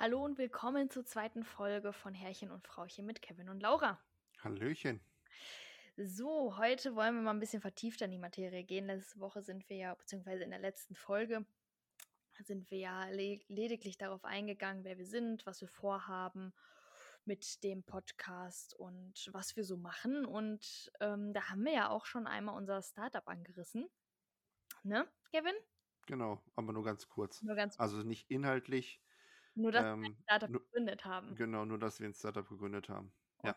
Hallo und willkommen zur zweiten Folge von Herrchen und Frauchen mit Kevin und Laura. Hallöchen. So, heute wollen wir mal ein bisschen vertiefter in die Materie gehen. Letzte Woche sind wir ja, beziehungsweise in der letzten Folge, sind wir ja le lediglich darauf eingegangen, wer wir sind, was wir vorhaben mit dem Podcast und was wir so machen. Und ähm, da haben wir ja auch schon einmal unser Startup angerissen. Ne, Kevin? Genau, aber nur ganz kurz. Nur ganz Also nicht inhaltlich. Nur, dass wir ein Ähm, Startup nur, gegründet haben. genau, nur dass wir ein Startup gegründet haben. Ja.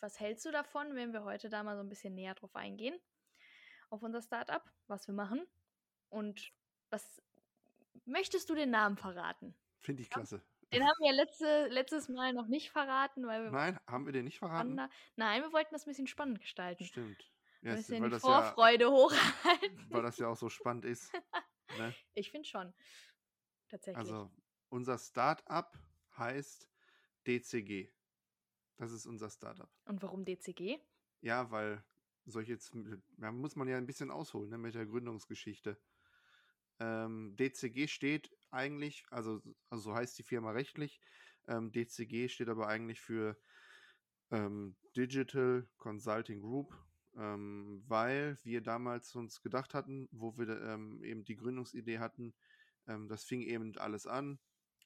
Was hältst du davon, wenn wir heute da mal so ein bisschen näher drauf eingehen? Auf unser Startup, was wir machen? Und was möchtest du den Namen verraten? Finde ich klasse. Den haben wir ja letzte, letztes Mal noch nicht verraten, weil wir Nein, haben wir den nicht verraten? Nein, wir wollten das ein bisschen spannend gestalten. Stimmt. Ein Ja, es- bisschen die das ja, Vorfreude hochhalten. weil das ja auch so spannend ist. Ne? Ich finde schon. Tatsächlich. Also unser Startup heißt DCG. Das ist unser Startup. Und warum DCG? Ja, weil solche, ja, muss man ja ein bisschen ausholen ne, mit der Gründungsgeschichte. Ähm, DCG steht eigentlich, also, also so heißt die Firma rechtlich. Ähm, DCG steht aber eigentlich für ähm, Digital Consulting Group, ähm, weil wir damals uns gedacht hatten, wo wir ähm, eben die Gründungsidee hatten, ähm, das fing eben alles an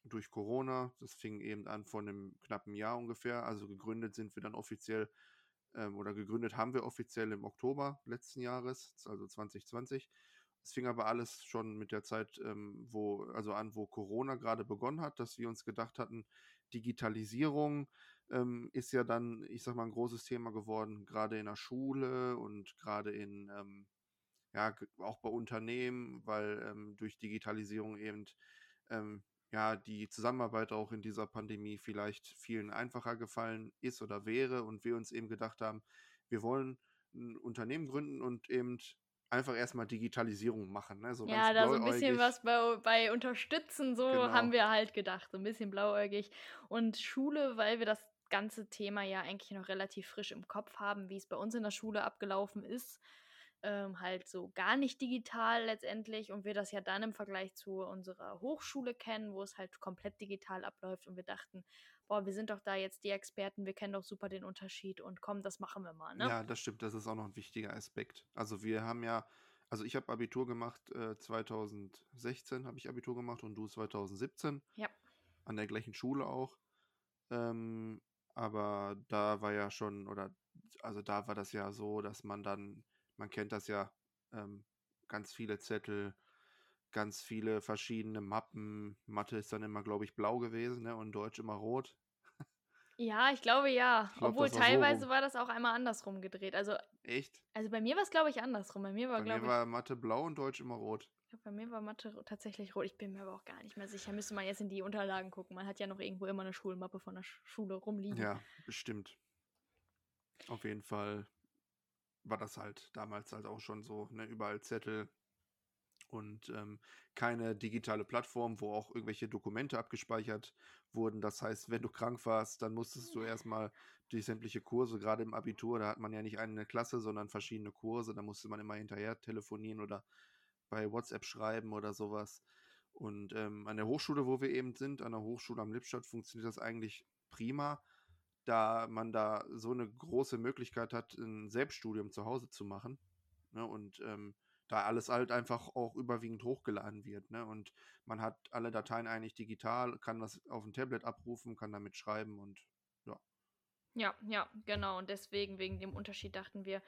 durch Corona. Das fing eben an vor einem knappen Jahr ungefähr. Also gegründet sind wir dann offiziell ähm, oder gegründet haben wir offiziell im Oktober letzten Jahres, also 2020. Es fing aber alles schon mit der Zeit, ähm, wo, also an, wo Corona gerade begonnen hat, dass wir uns gedacht hatten, Digitalisierung ähm, ist ja dann, ich sag mal, ein großes Thema geworden, gerade in der Schule und gerade in, ähm, ja, auch bei Unternehmen, weil ähm, durch Digitalisierung eben ähm, ja die Zusammenarbeit auch in dieser Pandemie vielleicht vielen einfacher gefallen ist oder wäre und wir uns eben gedacht haben, wir wollen ein Unternehmen gründen und eben einfach erstmal Digitalisierung machen. Ne? So Ja, da so ein bisschen was bei, bei unterstützen, so Genau. haben wir halt gedacht, so ein bisschen blauäugig. Und Schule, weil wir das ganze Thema ja eigentlich noch relativ frisch im Kopf haben, wie es bei uns in der Schule abgelaufen ist, ähm, halt so gar nicht digital letztendlich und wir das ja dann im Vergleich zu unserer Hochschule kennen, wo es halt komplett digital abläuft und wir dachten, boah, wir sind doch da jetzt die Experten, wir kennen doch super den Unterschied und komm, das machen wir mal, ne? Ja, das stimmt, das ist auch noch ein wichtiger Aspekt. Also wir haben ja, also ich habe Abitur gemacht, äh, 2016 habe ich Abitur gemacht und du 2017. Ja. An der gleichen Schule auch. Ähm, aber da war ja schon, oder also da war das ja so, dass man dann, man kennt das ja, ähm, ganz viele Zettel, ganz viele verschiedene Mappen. Mathe ist dann immer, glaube ich, blau gewesen, ne? Und Deutsch immer rot. Ja, ich glaube ja. Ich glaub, Obwohl war so teilweise rum. war das auch einmal andersrum gedreht. Also, Echt? also bei mir war es, glaube ich, andersrum. Bei mir war, Bei mir glaube ich, war Mathe blau und Deutsch immer rot. ja, bei mir war Mathe tatsächlich rot. Ich bin mir aber auch gar nicht mehr sicher. Müsste man jetzt in die Unterlagen gucken. Man hat ja noch irgendwo immer eine Schulmappe von der Sch Schule rumliegen. Ja, bestimmt. Auf jeden Fall war das halt damals halt auch schon so, ne, überall Zettel und ähm, keine digitale Plattform, wo auch irgendwelche Dokumente abgespeichert wurden. Das heißt, wenn du krank warst, dann musstest du erstmal durch sämtliche Kurse, gerade im Abitur, da hat man ja nicht eine Klasse, sondern verschiedene Kurse, da musste man immer hinterher telefonieren oder bei WhatsApp schreiben oder sowas. Und ähm, an der Hochschule, wo wir eben sind, an der Hochschule am Lippstadt, funktioniert das eigentlich prima da man da so eine große Möglichkeit hat, ein Selbststudium zu Hause zu machen. Ne? Und ähm, da alles halt einfach auch überwiegend hochgeladen wird. Ne? Und man hat alle Dateien eigentlich digital, kann das auf dem Tablet abrufen, kann damit schreiben und ja. Ja, ja, genau. Und deswegen, wegen dem Unterschied, dachten wir,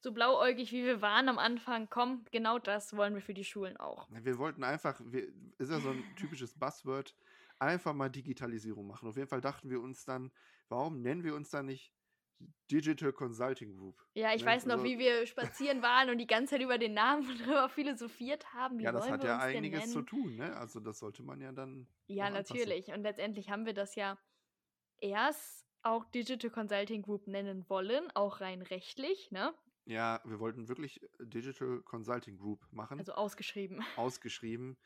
so blauäugig wie wir waren am Anfang, komm, genau das wollen wir für die Schulen auch. Wir wollten einfach, wir, ist ja so ein typisches Buzzword, einfach mal Digitalisierung machen. Auf jeden Fall dachten wir uns dann, warum nennen wir uns dann nicht Digital Consulting Group? Ja, ich Ne? weiß noch, Also- wie wir spazieren waren und die ganze Zeit über den Namen drüber philosophiert haben. Wie Ja, das hat ja einiges zu tun, ne? Also das sollte man ja dann. Ja, anpassen. natürlich. Und letztendlich haben wir das ja erst auch Digital Consulting Group nennen wollen, auch rein rechtlich, ne? Ja, wir wollten wirklich Digital Consulting Group machen, Also ausgeschrieben. ausgeschrieben.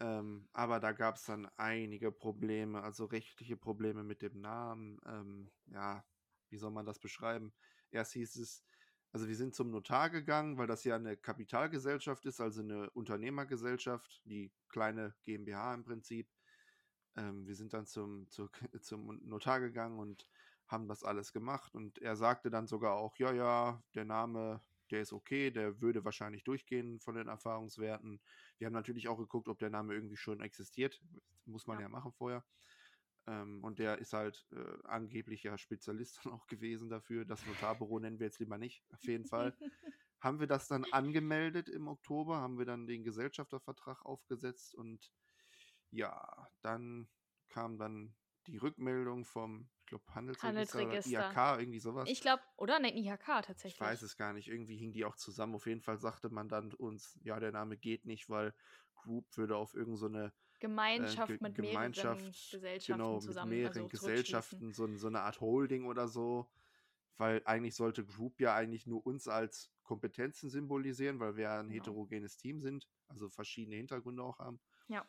Ähm, aber da gab es dann einige Probleme, also rechtliche Probleme mit dem Namen. Ähm, ja, wie soll man das beschreiben? Erst hieß es, also wir sind zum Notar gegangen, weil das ja eine Kapitalgesellschaft ist, also eine Unternehmergesellschaft, die kleine GmbH im Prinzip. ähm, wir sind dann zum, zur, zum Notar gegangen und haben das alles gemacht. Und er sagte dann sogar auch, ja, ja, der Name, der ist okay, der würde wahrscheinlich durchgehen von den Erfahrungswerten. Wir haben natürlich auch geguckt, ob der Name irgendwie schon existiert. Das muss man ja, ja machen vorher. Ähm, und der ist halt äh, angeblich ja Spezialist dann auch gewesen dafür. Das Notarbüro nennen wir jetzt lieber nicht, auf jeden Fall. haben wir das dann angemeldet im Oktober, haben wir dann den Gesellschaftervertrag aufgesetzt und ja, dann kam dann die Rückmeldung vom, glaube, Handelsregister, Handelsregister. IHK, irgendwie sowas. Ich glaube, oder? Nein, IHK tatsächlich. Ich weiß es gar nicht. Irgendwie hingen die auch zusammen. Auf jeden Fall sagte man dann uns, ja, der Name geht nicht, weil Group würde auf irgendeine so Gemeinschaft äh, mit Gemeinschaft, mehreren Gesellschaften genau, zusammen. Mit mehreren also Gesellschaften, so, so eine Art Holding oder so. Weil eigentlich sollte Group ja eigentlich nur uns als Kompetenzen symbolisieren, weil wir ein genau. heterogenes Team sind, also verschiedene Hintergründe auch haben. Ja.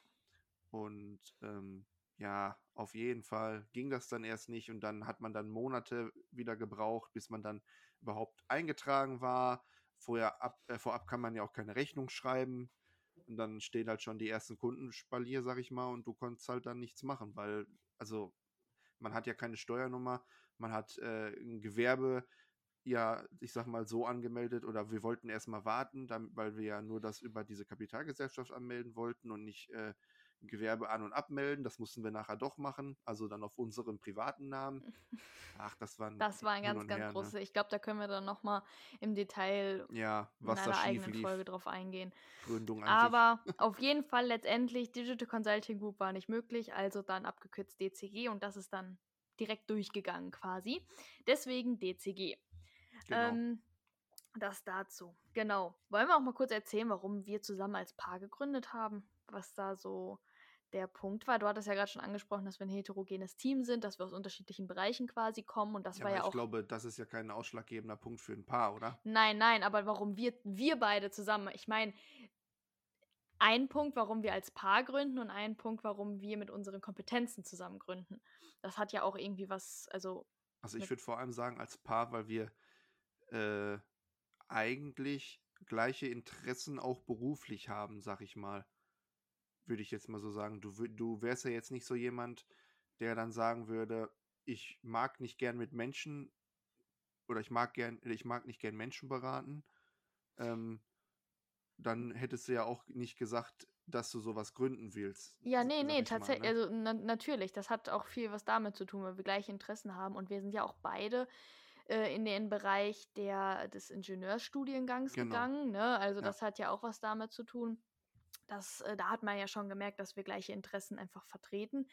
Und ähm, ja, auf jeden Fall ging das dann erst nicht und dann hat man dann Monate wieder gebraucht, bis man dann überhaupt eingetragen war. Vorher ab, äh, vorab kann man ja auch keine Rechnung schreiben. Und dann stehen halt schon die ersten Kundenspalier, sag ich mal, und du konntest halt dann nichts machen, weil, also, man hat ja keine Steuernummer, man hat äh, ein Gewerbe, ja, ich sag mal, so angemeldet oder wir wollten erstmal warten, damit, weil wir ja nur das über diese Kapitalgesellschaft anmelden wollten und nicht äh, Gewerbe an- und abmelden. Das mussten wir nachher doch machen, also dann auf unseren privaten Namen. Ach, das war ein, das war ein ganz, ganz her, großes. Ne? Ich glaube, da können wir dann nochmal im Detail ja, was in einer eigenen lief. Folge drauf eingehen. Gründung Aber auf jeden Fall letztendlich Digital Consulting Group war nicht möglich, also dann abgekürzt DCG und das ist dann direkt durchgegangen quasi. Deswegen DCG. Genau. Ähm, das dazu. Genau. Wollen wir auch mal kurz erzählen, warum wir zusammen als Paar gegründet haben? Was da so der Punkt war. Du hattest ja gerade schon angesprochen, dass wir ein heterogenes Team sind, dass wir aus unterschiedlichen Bereichen quasi kommen und das ja, war ja ich auch. Ich glaube, das ist ja kein ausschlaggebender Punkt für ein Paar, oder? Nein, nein, aber warum wir, wir beide zusammen? Ich meine, ein Punkt, warum wir als Paar gründen und ein Punkt, warum wir mit unseren Kompetenzen zusammen gründen. Das hat ja auch irgendwie was, also. Also ich würde vor allem sagen, als Paar, weil wir äh, eigentlich gleiche Interessen auch beruflich haben, sag ich mal. Würde ich jetzt mal so sagen. Du, du wärst ja jetzt nicht so jemand, der dann sagen würde, ich mag nicht gern mit Menschen oder ich mag gern, ich mag nicht gern Menschen beraten. Ähm, dann hättest du ja auch nicht gesagt, dass du sowas gründen willst. Ja, nee, nee, tatsächlich. Ne? Also na natürlich, das hat auch viel was damit zu tun, weil wir gleiche Interessen haben und wir sind ja auch beide äh, in den Bereich der, des Ingenieursstudiengangs genau. gegangen. Ne? Also ja. das hat ja auch was damit zu tun. Das, äh, da hat man ja schon gemerkt, dass wir gleiche Interessen einfach vertreten.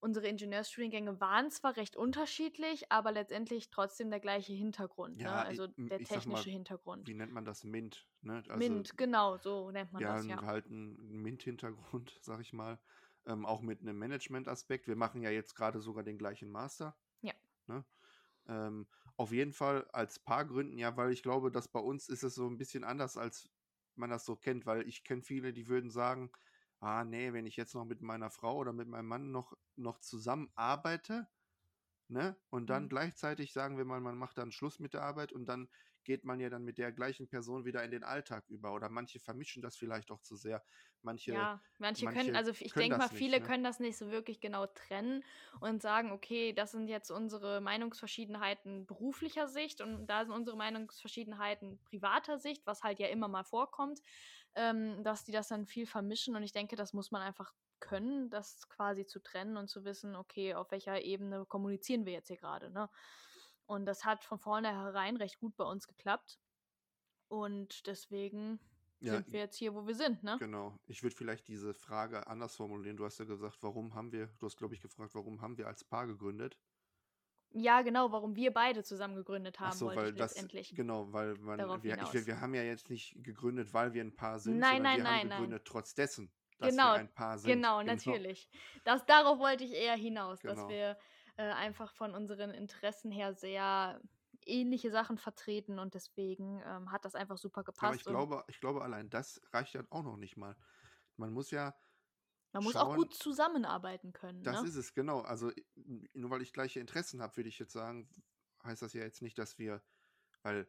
Unsere Ingenieursstudiengänge waren zwar recht unterschiedlich, aber letztendlich trotzdem der gleiche Hintergrund, ne? ja, ne? also ich, der technische mal, Hintergrund. Wie nennt man das? MINT. Ne? Also, MINT, genau, so nennt man ja, das. Ja, halt einen MINT-Hintergrund, sag ich mal. Ähm, auch mit einem Management-Aspekt. Wir machen ja jetzt gerade sogar den gleichen Master. Ja. Ne? Ähm, auf jeden Fall als Paar gründen, ja, weil ich glaube, dass bei uns ist es so ein bisschen anders, als man das so kennt, weil ich kenne viele, die würden sagen, ah nee, wenn ich jetzt noch mit meiner Frau oder mit meinem Mann noch, noch zusammen arbeite, ne, und dann mhm. gleichzeitig sagen wir mal, man macht dann Schluss mit der Arbeit und dann geht man ja dann mit der gleichen Person wieder in den Alltag über. Oder manche vermischen das vielleicht auch zu sehr. Manche, ja, manche, manche können, also ich denke mal, viele nicht, ne? können das nicht so wirklich genau trennen und sagen, okay, das sind jetzt unsere Meinungsverschiedenheiten beruflicher Sicht und da sind unsere Meinungsverschiedenheiten privater Sicht, was halt ja immer mal vorkommt, ähm, dass die das dann viel vermischen und ich denke, das muss man einfach können, das quasi zu trennen und zu wissen, okay, auf welcher Ebene kommunizieren wir jetzt hier gerade, ne? Und das hat von vornherein recht gut bei uns geklappt. Und deswegen ja, sind wir jetzt hier, wo wir sind, ne? Genau. Ich würde vielleicht diese Frage anders formulieren. Du hast ja gesagt, warum haben wir, du hast, glaube ich, gefragt, warum haben wir als Paar gegründet? Ja, genau, warum wir beide zusammen gegründet haben, Ach so, weil das, letztendlich. Genau, weil man, wir, ich, wir, haben ja jetzt nicht gegründet, weil wir ein Paar sind, nein, nein, wir nein, haben gegründet nein. trotz dessen, dass genau, wir ein Paar sind. Genau, genau. natürlich. Das, darauf wollte ich eher hinaus, genau. dass wir äh, einfach von unseren Interessen her sehr ähnliche Sachen vertreten und deswegen ähm, hat das einfach super gepasst. Aber ich glaube, ich glaube, allein das reicht ja auch noch nicht mal. Man muss ja. Man muss auch gut zusammenarbeiten können. Das ne? ist es, genau. Also nur weil ich gleiche Interessen habe, würde ich jetzt sagen, heißt das ja jetzt nicht, dass wir, weil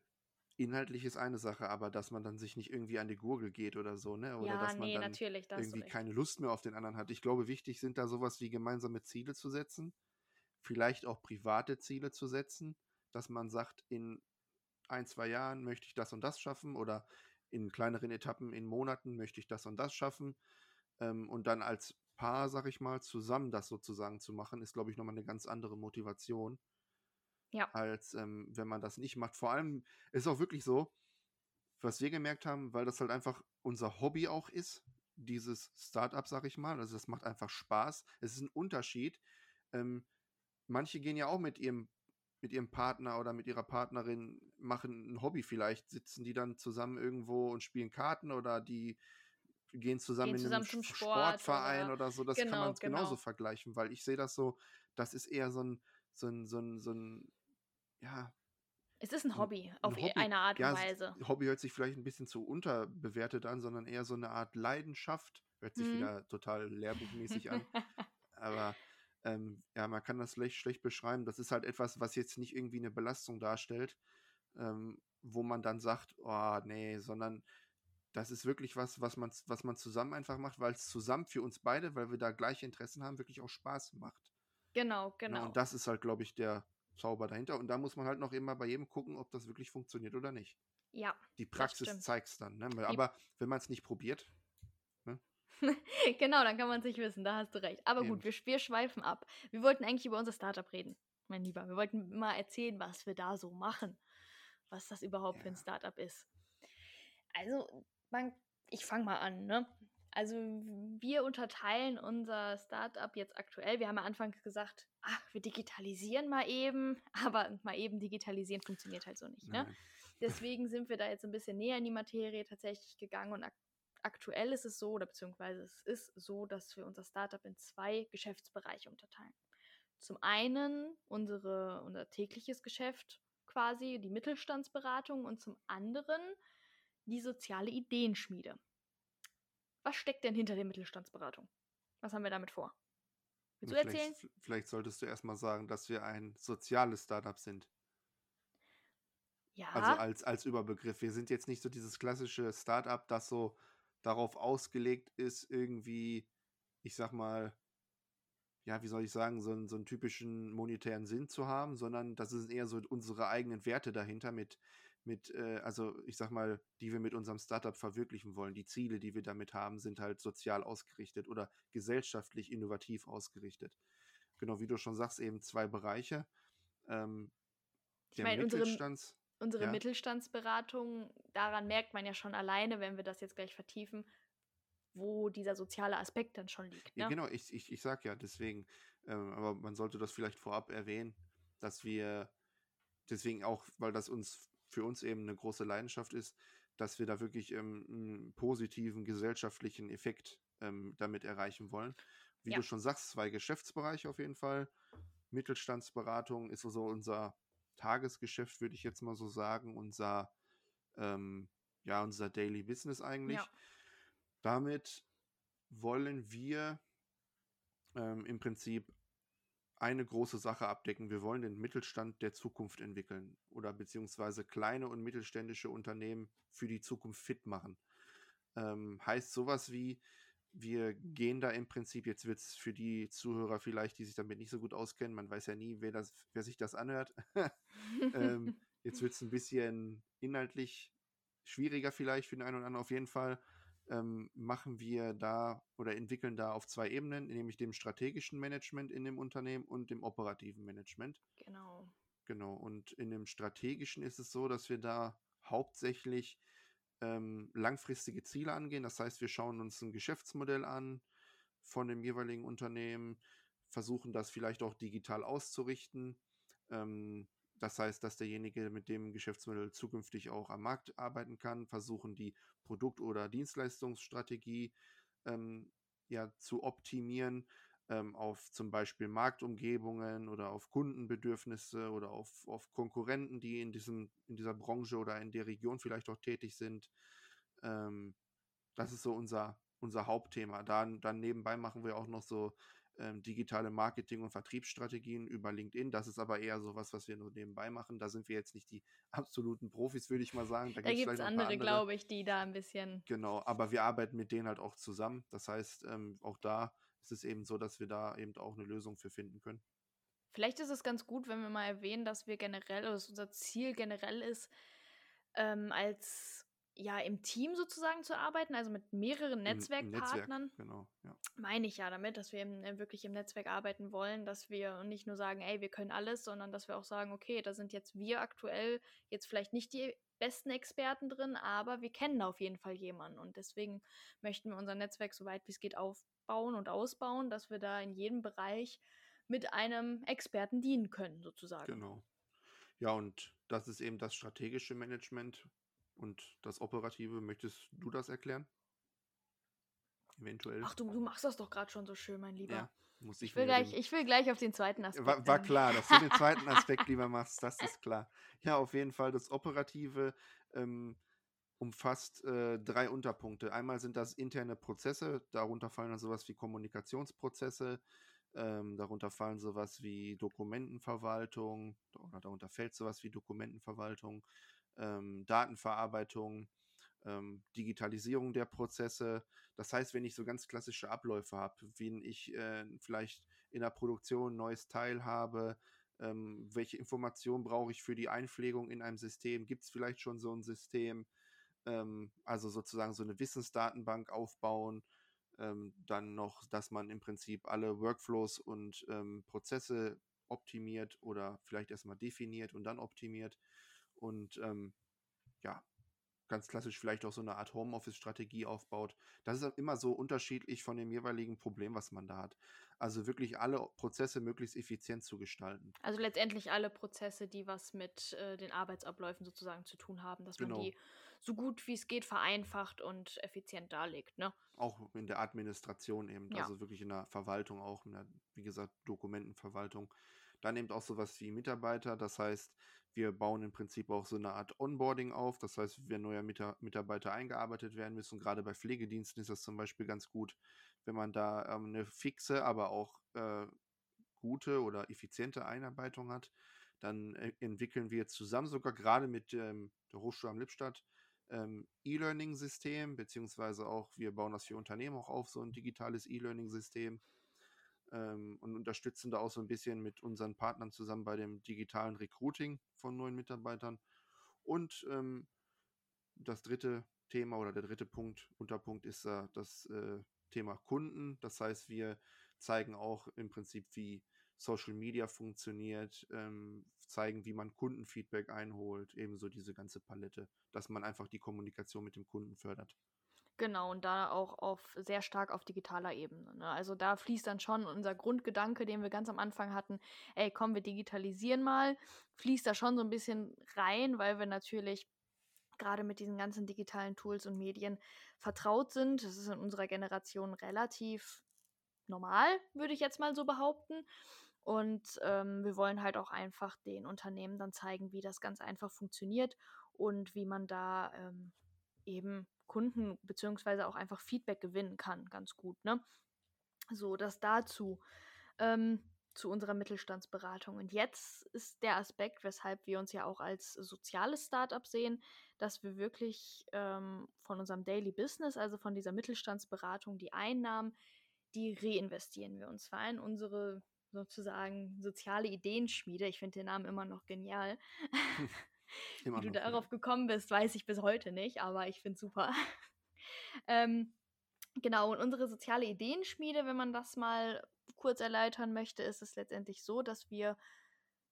inhaltlich ist eine Sache, aber dass man dann sich nicht irgendwie an die Gurgel geht oder so, ne? Oder Ja, dass man ne, dann natürlich, da hast du irgendwie keine Lust mehr auf den anderen hat. Ich glaube, wichtig sind da sowas wie gemeinsame Ziele zu setzen, vielleicht auch private Ziele zu setzen, dass man sagt, in ein, zwei Jahren möchte ich das und das schaffen oder in kleineren Etappen, in Monaten möchte ich das und das schaffen. Ähm, und dann als Paar, sag ich mal, zusammen das sozusagen zu machen, ist, glaube ich, nochmal eine ganz andere Motivation Ja. als ähm, wenn man das nicht macht. Vor allem ist auch wirklich so, was wir gemerkt haben, weil das halt einfach unser Hobby auch ist, dieses Startup, sag ich mal. Also das macht einfach Spaß. Es ist ein Unterschied. Ähm, manche gehen ja auch mit ihrem mit ihrem Partner oder mit ihrer Partnerin machen ein Hobby vielleicht, sitzen die dann zusammen irgendwo und spielen Karten oder die gehen zusammen Gehen in zusammen einen Sport Sportverein oder oder so. Das kann genau, man genauso genau. vergleichen, weil ich sehe das so, das ist eher so ein, so ein, so ein, so ein ja, Es ist ein Hobby, ein auf e- Hobby. eine Art und Ja, Weise. Hobby hört sich vielleicht ein bisschen zu unterbewertet an, sondern eher so eine Art Leidenschaft. Hört sich Mhm. wieder total lehrbuchmäßig an. Aber ähm, ja, man kann das schlecht, schlecht beschreiben. Das ist halt etwas, was jetzt nicht irgendwie eine Belastung darstellt, ähm, wo man dann sagt, oh nee, sondern das ist wirklich was, was man, was man zusammen einfach macht, weil es zusammen für uns beide, weil wir da gleiche Interessen haben, wirklich auch Spaß macht. Genau, Ne? genau. Und das ist halt, glaube ich, der Zauber dahinter. Und da muss man halt noch immer bei jedem gucken, ob das wirklich funktioniert oder nicht. Ja, Die Praxis zeigt es dann. Ne? Aber wenn man es nicht probiert? genau, dann kann man es nicht wissen, da hast du recht. Aber eben. gut, wir, wir schweifen ab. Wir wollten eigentlich über unser Startup reden, mein Lieber. Wir wollten mal erzählen, was wir da so machen. Was das überhaupt für ein Ja. Startup ist. Also, man, ich fange mal an, ne? Also, wir unterteilen unser Startup jetzt aktuell. Wir haben am Anfang gesagt, ach, wir digitalisieren mal eben, aber mal eben digitalisieren funktioniert halt so nicht, ne? Deswegen sind wir da jetzt ein bisschen näher in die Materie tatsächlich gegangen und aktuell ist es so, oder beziehungsweise es ist so, dass wir unser Startup in zwei Geschäftsbereiche unterteilen. Zum einen unsere, unser tägliches Geschäft quasi, die Mittelstandsberatung und zum anderen die soziale Ideenschmiede. Was steckt denn hinter der Mittelstandsberatung? Was haben wir damit vor? Willst du Vielleicht, erzählen? vielleicht solltest du erstmal sagen, dass wir ein soziales Startup sind. Also Ja, als, als Überbegriff. Wir sind jetzt nicht so dieses klassische Startup, das so darauf ausgelegt ist, irgendwie, ich sag mal, ja, wie soll ich sagen, so einen, so einen typischen monetären Sinn zu haben, sondern das sind eher so unsere eigenen Werte dahinter mit, mit, äh, also ich sag mal, die wir mit unserem Startup verwirklichen wollen. Die Ziele, die wir damit haben, sind halt sozial ausgerichtet oder gesellschaftlich innovativ ausgerichtet. Genau, wie du schon sagst, eben zwei Bereiche. Ähm, ich der meine, Mittelstands, unsere ja, Mittelstandsberatung, daran merkt man ja schon alleine, wenn wir das jetzt gleich vertiefen, wo dieser soziale Aspekt dann schon liegt. ja, Ne? genau, ich, ich, ich sag ja, deswegen, ähm, aber man sollte das vielleicht vorab erwähnen, dass wir deswegen auch, weil das uns für uns eben eine große Leidenschaft ist, dass wir da wirklich ähm, einen positiven gesellschaftlichen Effekt ähm, damit erreichen wollen. Wie Ja. du schon sagst, zwei Geschäftsbereiche auf jeden Fall. Mittelstandsberatung ist so unser Tagesgeschäft, würde ich jetzt mal so sagen, unser, ähm, ja, unser Daily Business eigentlich. Ja. Damit wollen wir ähm, im Prinzip eine große Sache abdecken. Wir wollen den Mittelstand der Zukunft entwickeln oder beziehungsweise kleine und mittelständische Unternehmen für die Zukunft fit machen. Ähm, heißt sowas wie, wir gehen da im Prinzip, jetzt wird es für die Zuhörer vielleicht, die sich damit nicht so gut auskennen, man weiß ja nie, wer, das, wer sich das anhört. ähm, jetzt wird es ein bisschen inhaltlich schwieriger vielleicht für den einen oder anderen. Auf jeden Fall ähm, machen wir da oder entwickeln da auf zwei Ebenen, nämlich dem strategischen Management in dem Unternehmen und dem operativen Management. genau. Genau. Und in dem strategischen ist es so, dass wir da hauptsächlich ähm, langfristige Ziele angehen. Das heißt, wir schauen uns ein Geschäftsmodell an von dem jeweiligen Unternehmen, versuchen das vielleicht auch digital auszurichten. Ähm, das heißt, dass derjenige mit dem Geschäftsmodell zukünftig auch am Markt arbeiten kann, versuchen die Produkt- oder Dienstleistungsstrategie ähm, ja, zu optimieren ähm, auf zum Beispiel Marktumgebungen oder auf Kundenbedürfnisse oder auf, auf Konkurrenten, die in, diesem, in dieser Branche oder in der Region vielleicht auch tätig sind. Ähm, das ist so unser, unser Hauptthema. Dann, dann nebenbei machen wir auch noch so ähm, digitale Marketing- und Vertriebsstrategien über LinkedIn. Das ist aber eher so was, was wir nur nebenbei machen. Da sind wir jetzt nicht die absoluten Profis, würde ich mal sagen. Da, da gibt es andere, andere. glaube ich, die da ein bisschen. Genau, aber wir arbeiten mit denen halt auch zusammen. Das heißt, ähm, auch da ist es eben so, dass wir da eben auch eine Lösung für finden können. Vielleicht ist es ganz gut, wenn wir mal erwähnen, dass wir generell, dass unser Ziel generell ist, ähm, als ja, im Team sozusagen zu arbeiten, also mit mehreren Netzwerkpartnern. Netzwerk, genau, ja. Meine ich ja damit, dass wir im, äh, wirklich im Netzwerk arbeiten wollen, dass wir nicht nur sagen, ey, wir können alles, sondern dass wir auch sagen, okay, da sind jetzt wir aktuell jetzt vielleicht nicht die besten Experten drin, aber wir kennen auf jeden Fall jemanden und deswegen möchten wir unser Netzwerk so weit wie es geht aufbauen und ausbauen, dass wir da in jedem Bereich mit einem Experten dienen können, sozusagen. Genau. Ja, und das ist eben das strategische Management, und das Operative, möchtest du das erklären? Eventuell. Ach, du, du machst das doch gerade schon so schön, mein Lieber. Ja, muss ich, ich, will gleich, ich will gleich auf den zweiten Aspekt. War, war klar, dass du den zweiten Aspekt lieber machst, das ist klar. Ja, auf jeden Fall das Operative ähm, umfasst äh, drei Unterpunkte. Einmal sind das interne Prozesse, darunter fallen dann sowas wie Kommunikationsprozesse, ähm, darunter fallen sowas wie Dokumentenverwaltung, oder darunter fällt sowas wie Dokumentenverwaltung, ähm, Datenverarbeitung, ähm, Digitalisierung der Prozesse. Das heißt, wenn ich so ganz klassische Abläufe habe, wie ich äh, vielleicht in der Produktion ein neues Teil habe, ähm, welche Informationen brauche ich für die Einpflegung in einem System? Gibt es vielleicht schon so ein System? Ähm, also sozusagen so eine Wissensdatenbank aufbauen. Ähm, dann noch, dass man im Prinzip alle Workflows und ähm, Prozesse optimiert oder vielleicht erstmal definiert und dann optimiert und ähm, ja, ganz klassisch vielleicht auch so eine Art Homeoffice-Strategie aufbaut. Das ist immer so unterschiedlich von dem jeweiligen Problem, was man da hat. Also wirklich alle Prozesse möglichst effizient zu gestalten. Also letztendlich alle Prozesse, die was mit äh, den Arbeitsabläufen sozusagen zu tun haben, dass genau. man die so gut wie es geht vereinfacht und effizient darlegt. Ne? Auch in der Administration eben, ja. also wirklich in der Verwaltung auch, in der, wie gesagt, Dokumentenverwaltung. Dann eben auch sowas wie Mitarbeiter, das heißt, wir bauen im Prinzip auch so eine Art Onboarding auf. Das heißt, wenn neue Mitarbeiter eingearbeitet werden müssen, gerade bei Pflegediensten ist das zum Beispiel ganz gut, wenn man da ähm, eine fixe, aber auch äh, gute oder effiziente Einarbeitung hat. Dann äh, entwickeln wir zusammen sogar gerade mit ähm, der Hochschule am Lippstadt ähm, E-Learning-System, beziehungsweise auch wir bauen das für Unternehmen auch auf, so ein digitales E-Learning-System ähm, und unterstützen da auch so ein bisschen mit unseren Partnern zusammen bei dem digitalen Recruiting von neuen Mitarbeitern. Und ähm, das dritte Thema oder der dritte Punkt, Unterpunkt ist äh, das äh, Thema Kunden. Das heißt, wir zeigen auch im Prinzip, wie Social Media funktioniert, ähm, zeigen, wie man Kundenfeedback einholt, ebenso diese ganze Palette, dass man einfach die Kommunikation mit dem Kunden fördert. Genau, und da auch auf sehr stark auf digitaler Ebene. Ne? Also da fließt dann schon unser Grundgedanke, den wir ganz am Anfang hatten, ey, komm, wir digitalisieren mal, fließt da schon so ein bisschen rein, weil wir natürlich gerade mit diesen ganzen digitalen Tools und Medien vertraut sind. Das ist in unserer Generation relativ normal, würde ich jetzt mal so behaupten. Und ähm, wir wollen halt auch einfach den Unternehmen dann zeigen, wie das ganz einfach funktioniert und wie man da ähm, eben Kunden beziehungsweise auch einfach Feedback gewinnen kann, ganz gut. Ne? So, das dazu. Ähm, zu unserer Mittelstandsberatung. Und jetzt ist der Aspekt, weshalb wir uns ja auch als soziales Startup sehen, dass wir wirklich ähm, von unserem Daily Business, also von dieser Mittelstandsberatung, die Einnahmen, die reinvestieren wir. Und zwar in unsere sozusagen soziale Ideenschmiede. Ich finde den Namen immer noch genial. Immer Wie du darauf gekommen bist, weiß ich bis heute nicht, aber ich finde es super. ähm, genau, und unsere soziale Ideenschmiede, wenn man das mal kurz erläutern möchte, ist es letztendlich so, dass wir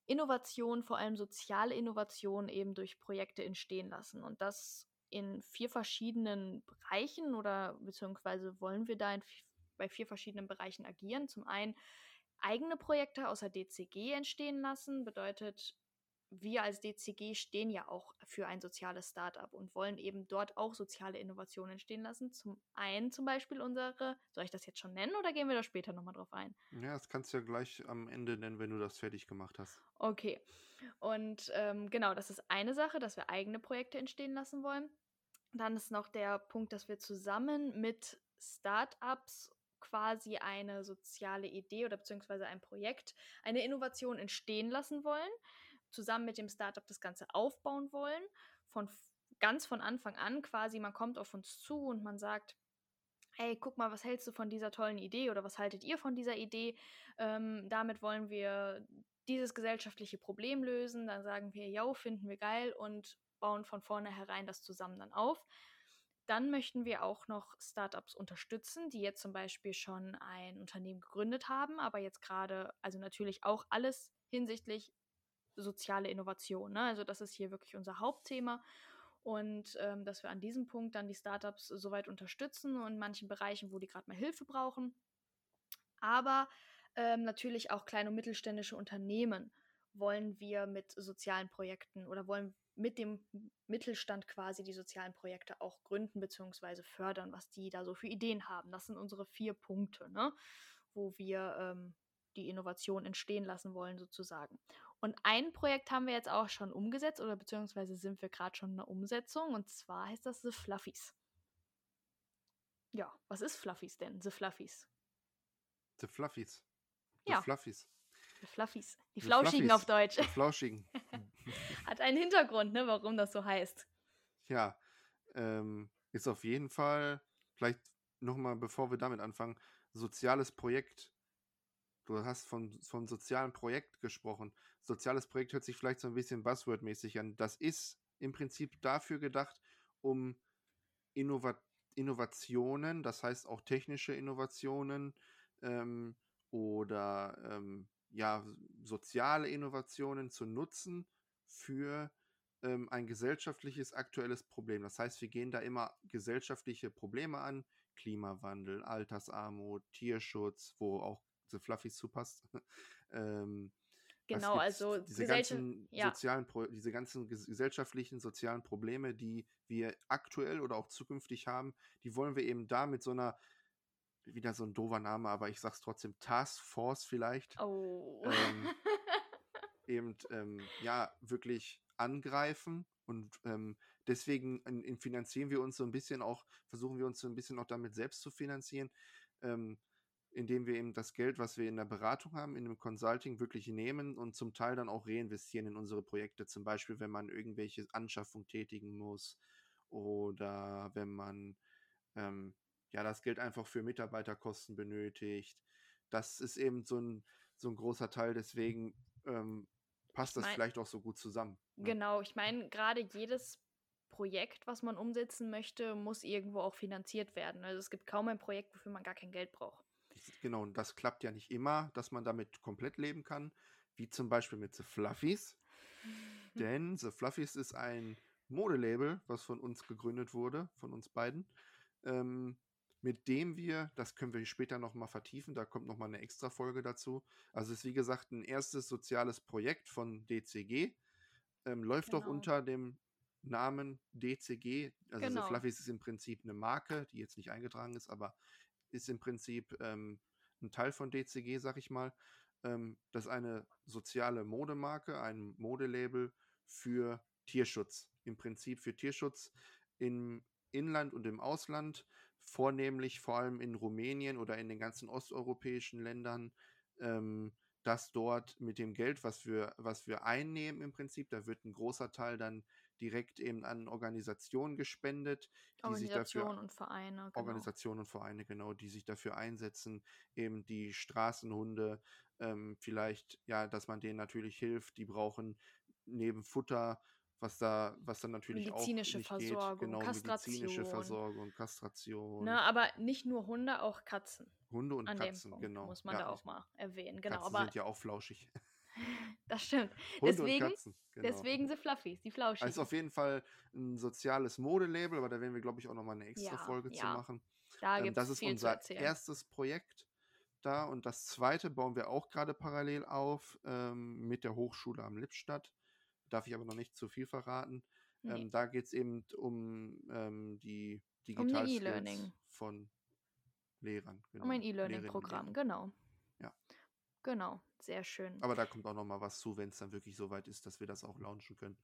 Innovation, vor allem soziale Innovation, eben durch Projekte entstehen lassen. Und das in vier verschiedenen Bereichen oder beziehungsweise wollen wir da in, bei vier verschiedenen Bereichen agieren. Zum einen eigene Projekte außer DCG entstehen lassen, bedeutet wir als DCG stehen ja auch für ein soziales Startup und wollen eben dort auch soziale Innovationen entstehen lassen. Zum einen zum Beispiel unsere, soll ich das jetzt schon nennen oder gehen wir da später nochmal drauf ein? Ja, das kannst du ja gleich am Ende nennen, wenn du das fertig gemacht hast. Okay. Und ähm, genau, das ist eine Sache, dass wir eigene Projekte entstehen lassen wollen. Dann ist noch der Punkt, dass wir zusammen mit Startups quasi eine soziale Idee oder beziehungsweise ein Projekt, eine Innovation entstehen lassen wollen, zusammen mit dem Startup das Ganze aufbauen wollen, von ganz von Anfang an quasi, man kommt auf uns zu und man sagt, hey, guck mal, was hältst du von dieser tollen Idee oder was haltet ihr von dieser Idee? Ähm, damit wollen wir dieses gesellschaftliche Problem lösen. Dann sagen wir, ja, finden wir geil und bauen von vornherein das zusammen dann auf. Dann möchten wir auch noch Startups unterstützen, die jetzt zum Beispiel schon ein Unternehmen gegründet haben, aber jetzt gerade, also natürlich auch alles hinsichtlich soziale Innovation. Ne? Also das ist hier wirklich unser Hauptthema und ähm, dass wir an diesem Punkt dann die Startups soweit unterstützen und in manchen Bereichen, wo die gerade mal Hilfe brauchen. Aber ähm, natürlich auch kleine und mittelständische Unternehmen wollen wir mit sozialen Projekten oder wollen mit dem Mittelstand quasi die sozialen Projekte auch gründen bzw. fördern, was die da so für Ideen haben. Das sind unsere vier Punkte, ne? wo wir ähm, die Innovation entstehen lassen wollen, sozusagen. Und ein Projekt haben wir jetzt auch schon umgesetzt oder beziehungsweise sind wir gerade schon in der Umsetzung und zwar heißt das The Fluffies. Ja, was ist Fluffies denn? The Fluffies. The Fluffies. The ja. Fluffies. The Fluffies. Die Flauschigen Fluffies. auf Deutsch. Die Flauschigen. Hat einen Hintergrund, ne, warum das so heißt. Ja, ähm, ist auf jeden Fall, vielleicht nochmal, bevor wir damit anfangen, soziales Projekt. Du hast von, von sozialem Projekt gesprochen. Soziales Projekt hört sich vielleicht so ein bisschen Buzzword-mäßig an. Das ist im Prinzip dafür gedacht, um Innovat Innovationen, das heißt auch technische Innovationen ähm, oder ähm, ja, soziale Innovationen zu nutzen für ähm, ein gesellschaftliches aktuelles Problem. Das heißt, wir gehen da immer gesellschaftliche Probleme an, Klimawandel, Altersarmut, Tierschutz, wo auch The Fluffies zupasst. ähm, Genau, also diese ganzen ja, sozialen, Pro diese ganzen ges gesellschaftlichen, sozialen Probleme, die wir aktuell oder auch zukünftig haben, die wollen wir eben da mit so einer, wieder so ein doofer Name, aber ich sag's trotzdem, Task Force vielleicht, oh. ähm, eben ähm, ja wirklich angreifen und ähm, deswegen in, in finanzieren wir uns so ein bisschen auch, versuchen wir uns so ein bisschen auch damit selbst zu finanzieren, ähm, indem wir eben das Geld, was wir in der Beratung haben, in dem Consulting wirklich nehmen und zum Teil dann auch reinvestieren in unsere Projekte. Zum Beispiel, wenn man irgendwelche Anschaffung tätigen muss oder wenn man ähm, ja das Geld einfach für Mitarbeiterkosten benötigt. Das ist eben so ein, so ein großer Teil, deswegen ähm, passt das mein- vielleicht auch so gut zusammen. ne? Genau, ich meine, gerade jedes Projekt, was man umsetzen möchte, muss irgendwo auch finanziert werden. Also es gibt kaum ein Projekt, wofür man gar kein Geld braucht. Genau, und das klappt ja nicht immer, dass man damit komplett leben kann, wie zum Beispiel mit The Fluffies. Denn The Fluffies ist ein Modelabel, was von uns gegründet wurde, von uns beiden, ähm, mit dem wir, das können wir später nochmal vertiefen, da kommt nochmal eine extra Folge dazu. Also es ist wie gesagt ein erstes soziales Projekt von DCG, ähm, läuft auch Genau. unter dem Namen DCG. Also Genau. The Fluffies ist im Prinzip eine Marke, die jetzt nicht eingetragen ist, aber ist im Prinzip ähm, ein Teil von DCG, sag ich mal. Ähm, das eine soziale Modemarke, ein Modelabel für Tierschutz. Im Prinzip für Tierschutz im Inland und im Ausland, vornehmlich vor allem in Rumänien oder in den ganzen osteuropäischen Ländern, ähm, dass dort mit dem Geld, was wir, was wir einnehmen im Prinzip, da wird ein großer Teil dann direkt eben an Organisationen gespendet, die sich dafür Organisationen und Vereine. Genau. Organisationen und Vereine, genau, die sich dafür einsetzen, eben die Straßenhunde, ähm, vielleicht, ja, dass man denen natürlich hilft, die brauchen neben Futter, was da, was dann natürlich Medizinische auch nicht Versorgung, geht, genau, medizinische Kastration. Versorgung, Kastration, Ne, aber nicht nur Hunde, auch Katzen. Hunde und An Katzen, genau. muss man ja, da auch mal erwähnen. Genau, Katzen aber sind ja auch flauschig. Das stimmt. Hunde Deswegen, und Katzen, genau. deswegen The Fluffies, die Also Flauschigen. ist auf jeden Fall ein soziales Modelabel, aber da werden wir, glaube ich, auch nochmal eine extra Ja, Folge zu ja. machen. da Ähm, gibt das es ist viel zu unser erstes Projekt da und das zweite bauen wir auch gerade parallel auf ähm, mit der Hochschule am Lippstadt. Darf ich aber noch nicht zu viel verraten. Nee. Ähm, da geht es eben um ähm, die Um Digital Skills E-Learning. von Lehrern. Genau. um ein und E-Learning-Programm, genau. Ja. Genau, sehr schön. Aber da kommt auch noch mal was zu, wenn es dann wirklich so weit ist, dass wir das auch launchen können.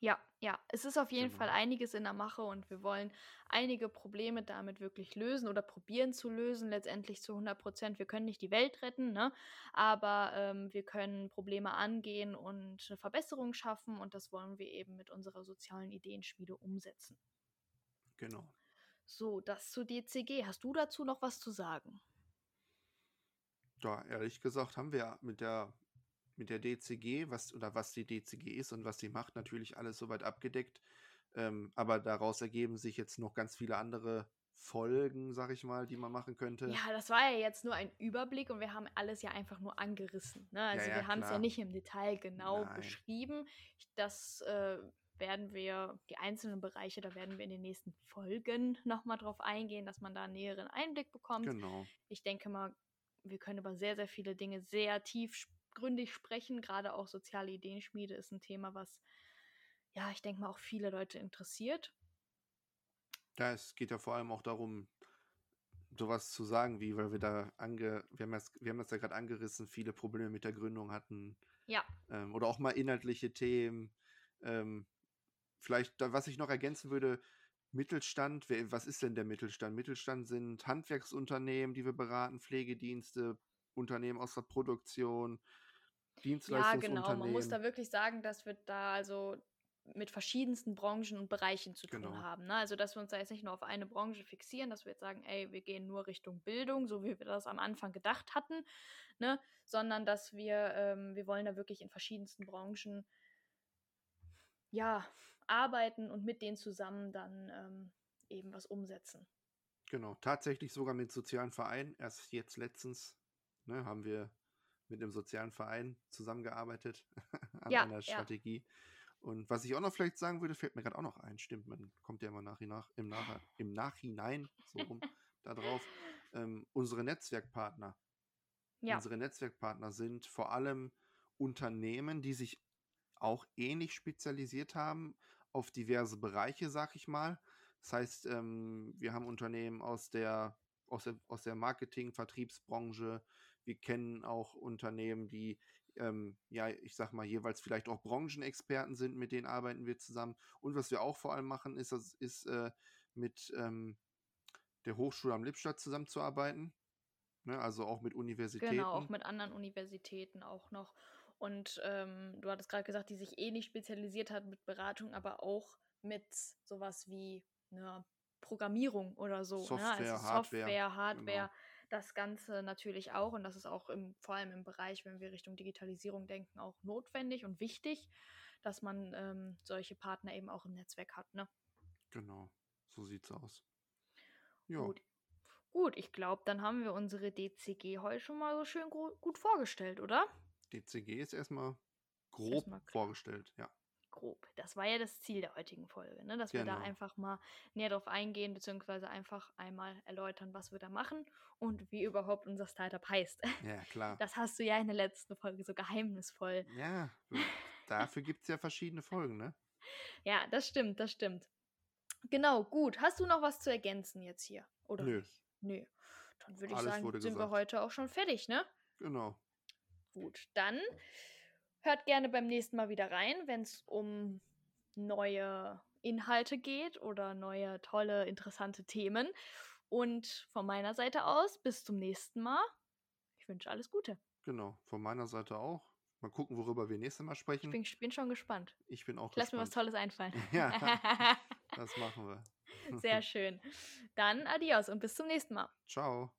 Ja, ja. Es ist auf jeden Fall Genau. einiges in der Mache und wir wollen einige Probleme damit wirklich lösen oder probieren zu lösen, letztendlich zu 100 Prozent. Wir können nicht die Welt retten, ne? aber ähm, wir können Probleme angehen und eine Verbesserung schaffen und das wollen wir eben mit unserer sozialen Ideenschmiede umsetzen. Genau. So, das zu DCG. Hast du dazu noch was zu sagen? Da, ehrlich gesagt, haben wir mit der, mit der DCG, was oder was die DCG ist und was sie macht, natürlich alles soweit abgedeckt. Ähm, aber daraus ergeben sich jetzt noch ganz viele andere Folgen, sag ich mal, die man machen könnte. Ja, das war ja jetzt nur ein Überblick und wir haben alles ja einfach nur angerissen. Ne? Also ja, wir haben es ja nicht im Detail genau Nein. beschrieben. Das äh, werden wir, die einzelnen Bereiche, da werden wir in den nächsten Folgen nochmal drauf eingehen, dass man da einen näheren Einblick bekommt. Genau. Ich denke mal, wir können über sehr, sehr viele Dinge sehr tiefgründig sprechen. Gerade auch soziale Ideenschmiede ist ein Thema, was, ja, ich denke mal, auch viele Leute interessiert. Ja, es geht ja vor allem auch darum, sowas zu sagen, wie, weil wir da ange, wir haben das, wir haben das ja gerade angerissen, viele Probleme mit der Gründung hatten. Ja. Ähm, oder auch mal inhaltliche Themen. Ähm, vielleicht, was ich noch ergänzen würde, Mittelstand, wer, was ist denn der Mittelstand? Mittelstand sind Handwerksunternehmen, die wir beraten, Pflegedienste, Unternehmen aus der Produktion, Ja, Dienstleistungsunternehmen. genau. Man muss da wirklich sagen, dass wir da also mit verschiedensten Branchen und Bereichen zu tun Genau. haben. Ne? Also, dass wir uns da jetzt nicht nur auf eine Branche fixieren, dass wir jetzt sagen, ey, wir gehen nur Richtung Bildung, so wie wir das am Anfang gedacht hatten, ne? sondern dass wir, ähm, wir wollen da wirklich in verschiedensten Branchen ja, arbeiten und mit denen zusammen dann ähm, eben was umsetzen. Genau, tatsächlich sogar mit sozialen Vereinen. Erst jetzt letztens ne, haben wir mit einem sozialen Verein zusammengearbeitet an Ja, einer ja. Strategie. Und was ich auch noch vielleicht sagen würde, fällt mir gerade auch noch ein. Stimmt, man kommt ja immer nach, nach, im, nach, im Nachhinein so rum da drauf. Ähm, unsere Netzwerkpartner. Ja, Unsere Netzwerkpartner sind vor allem Unternehmen, die sich auch ähnlich spezialisiert haben auf diverse Bereiche, sag ich mal. Das heißt, ähm, wir haben Unternehmen aus der, aus der, aus der Marketing-, Vertriebsbranche. Wir kennen auch Unternehmen, die, ähm, ja, ich sag mal, jeweils vielleicht auch Branchenexperten sind, mit denen arbeiten wir zusammen. Und was wir auch vor allem machen, ist, das, ist äh, mit ähm, der Hochschule am Lippstadt zusammenzuarbeiten. Ne? Also auch mit Universitäten. genau, auch mit anderen Universitäten auch noch. Und ähm, du hattest gerade gesagt, die sich eh nicht spezialisiert hat mit Beratung, aber auch mit sowas wie einer Programmierung oder so. Software, ne? also Hardware, Software, Hardware, genau. das Ganze natürlich auch. Und das ist auch im, vor allem im Bereich, wenn wir Richtung Digitalisierung denken, auch notwendig und wichtig, dass man ähm, solche Partner eben auch im Netzwerk hat. Ne? Genau, so sieht's aus. Ja, Gut. Gut, ich glaube, dann haben wir unsere DCG heute schon mal so schön gut vorgestellt, oder? DCG ist erstmal grob Erstmal vorgestellt, ja. Grob. Das war ja das Ziel der heutigen Folge, ne? dass wir da Genau. einfach mal näher drauf eingehen, beziehungsweise einfach einmal erläutern, was wir da machen und wie überhaupt unser Startup heißt. Ja, klar. Das hast du ja in der letzten Folge so geheimnisvoll. Ja, dafür gibt es ja verschiedene Folgen, ne? Ja, das stimmt, das stimmt. Genau, gut. Hast du noch was zu ergänzen jetzt hier? Oder Nö. Nö. Dann würde ich Alles sagen, sind wir gesagt. heute auch schon fertig, ne? Genau. Gut, dann hört gerne beim nächsten Mal wieder rein, wenn es um neue Inhalte geht oder neue, tolle, interessante Themen. Und von meiner Seite aus, bis zum nächsten Mal. Ich wünsche alles Gute. Genau. Von meiner Seite auch. Mal gucken, worüber wir nächstes Mal Ich sprechen. bin, ich bin schon gespannt. Ich bin auch Ich lass mir was gespannt. Tolles einfallen. Ja. Das machen wir. Sehr schön. Dann adios und bis zum nächsten Mal. Ciao.